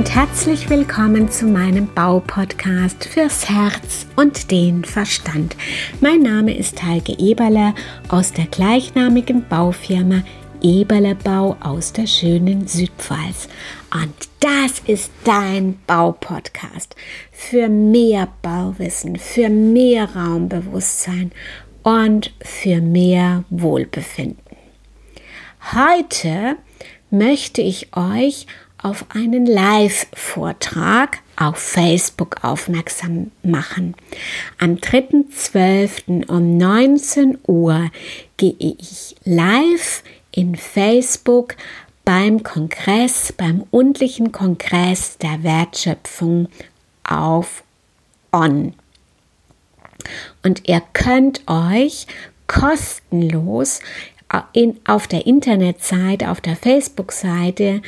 und herzlich willkommen zu meinem Baupodcast fürs Herz und den Verstand. Mein Name ist Heike Eberle aus der gleichnamigen Baufirma Eberle Bau aus der schönen Südpfalz. Und das ist dein Baupodcast für mehr Bauwissen, für mehr Raumbewusstsein und für mehr Wohlbefinden. Heute möchte ich euch auf einen Live-Vortrag auf Facebook aufmerksam machen. Am 3.12. um 19 Uhr gehe ich live in Facebook beim Kongress, beim undlichen Kongress der Wertschöpfung auf On. Und ihr könnt euch kostenlos in, auf der Internetseite, auf der Facebook-Seite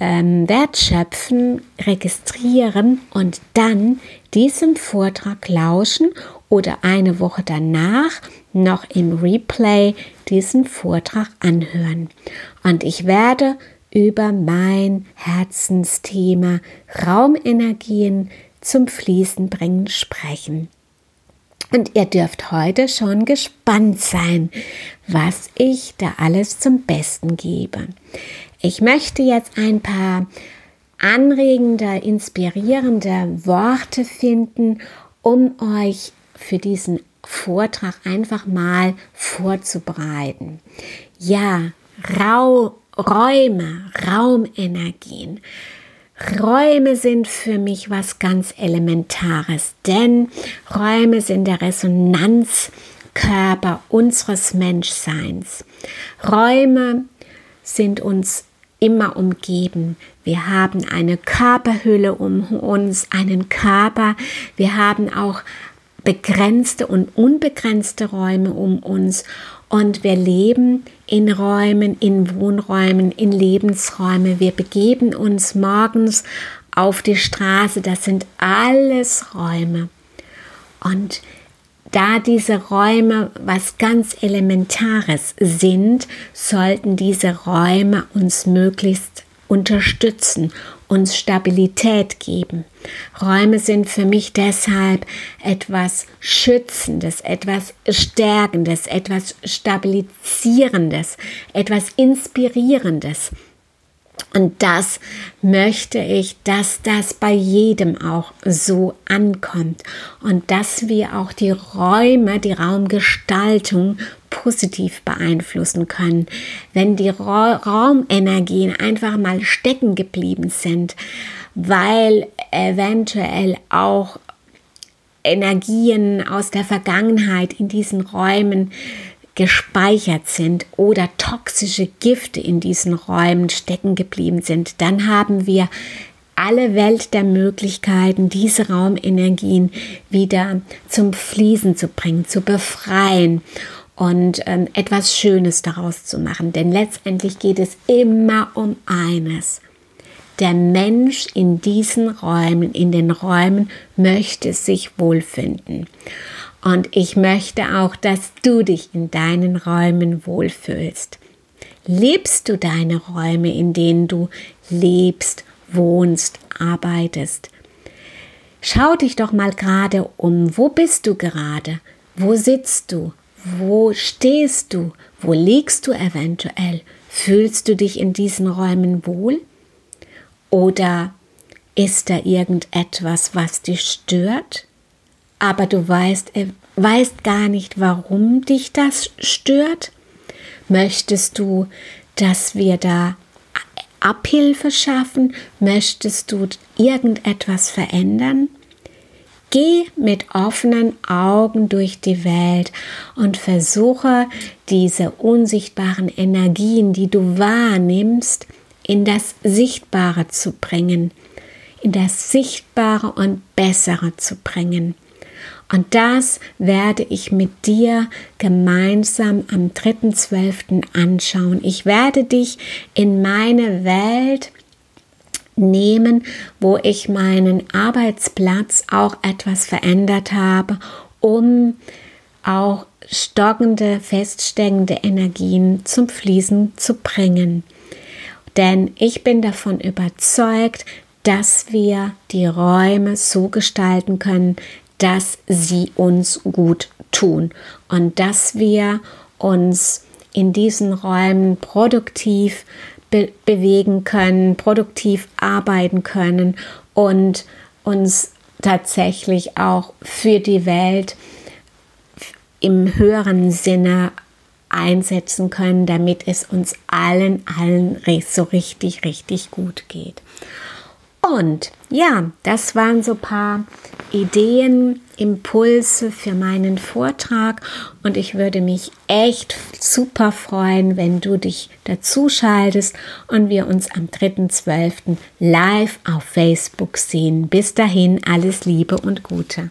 ähm, wertschöpfen, registrieren und dann diesem Vortrag lauschen oder eine Woche danach noch im Replay diesen Vortrag anhören. Und ich werde über mein Herzensthema Raumenergien zum Fließen bringen sprechen. Und ihr dürft heute schon gespannt sein, was ich da alles zum Besten gebe. Ich möchte jetzt ein paar anregende, inspirierende Worte finden, um euch für diesen Vortrag einfach mal vorzubereiten. Ja, Rau, Räume, Raumenergien. Räume sind für mich was ganz Elementares, denn Räume sind der Resonanzkörper unseres Menschseins. Räume sind uns immer umgeben. Wir haben eine Körperhülle um uns, einen Körper. Wir haben auch begrenzte und unbegrenzte Räume um uns und wir leben in Räumen, in Wohnräumen, in Lebensräume. Wir begeben uns morgens auf die Straße. Das sind alles Räume. Und da diese Räume was ganz Elementares sind, sollten diese Räume uns möglichst unterstützen, uns Stabilität geben. Räume sind für mich deshalb etwas Schützendes, etwas Stärkendes, etwas Stabilisierendes, etwas Inspirierendes. Und das möchte ich, dass das bei jedem auch so ankommt und dass wir auch die Räume, die Raumgestaltung positiv beeinflussen können. Wenn die Ra Raumenergien einfach mal stecken geblieben sind, weil eventuell auch Energien aus der Vergangenheit in diesen Räumen gespeichert sind oder toxische Gifte in diesen Räumen stecken geblieben sind, dann haben wir alle Welt der Möglichkeiten, diese Raumenergien wieder zum Fließen zu bringen, zu befreien und ähm, etwas Schönes daraus zu machen. Denn letztendlich geht es immer um eines. Der Mensch in diesen Räumen, in den Räumen möchte sich wohlfinden. Und ich möchte auch, dass du dich in deinen Räumen wohlfühlst. Lebst du deine Räume, in denen du lebst, wohnst, arbeitest? Schau dich doch mal gerade um. Wo bist du gerade? Wo sitzt du? Wo stehst du? Wo liegst du eventuell? Fühlst du dich in diesen Räumen wohl? Oder ist da irgendetwas, was dich stört? Aber du weißt, äh, weißt gar nicht, warum dich das stört? Möchtest du, dass wir da Abhilfe schaffen? Möchtest du irgendetwas verändern? Geh mit offenen Augen durch die Welt und versuche diese unsichtbaren Energien, die du wahrnimmst, in das Sichtbare zu bringen, in das Sichtbare und Bessere zu bringen. Und das werde ich mit dir gemeinsam am 3.12. anschauen. Ich werde dich in meine Welt nehmen, wo ich meinen Arbeitsplatz auch etwas verändert habe, um auch stockende, feststeckende Energien zum Fließen zu bringen. Denn ich bin davon überzeugt, dass wir die Räume so gestalten können, dass sie uns gut tun und dass wir uns in diesen Räumen produktiv be bewegen können, produktiv arbeiten können und uns tatsächlich auch für die Welt im höheren Sinne einsetzen können, damit es uns allen, allen so richtig, richtig gut geht. Und ja, das waren so ein paar Ideen, Impulse für meinen Vortrag und ich würde mich echt super freuen, wenn du dich dazu schaltest und wir uns am 3.12. live auf Facebook sehen. Bis dahin alles Liebe und Gute.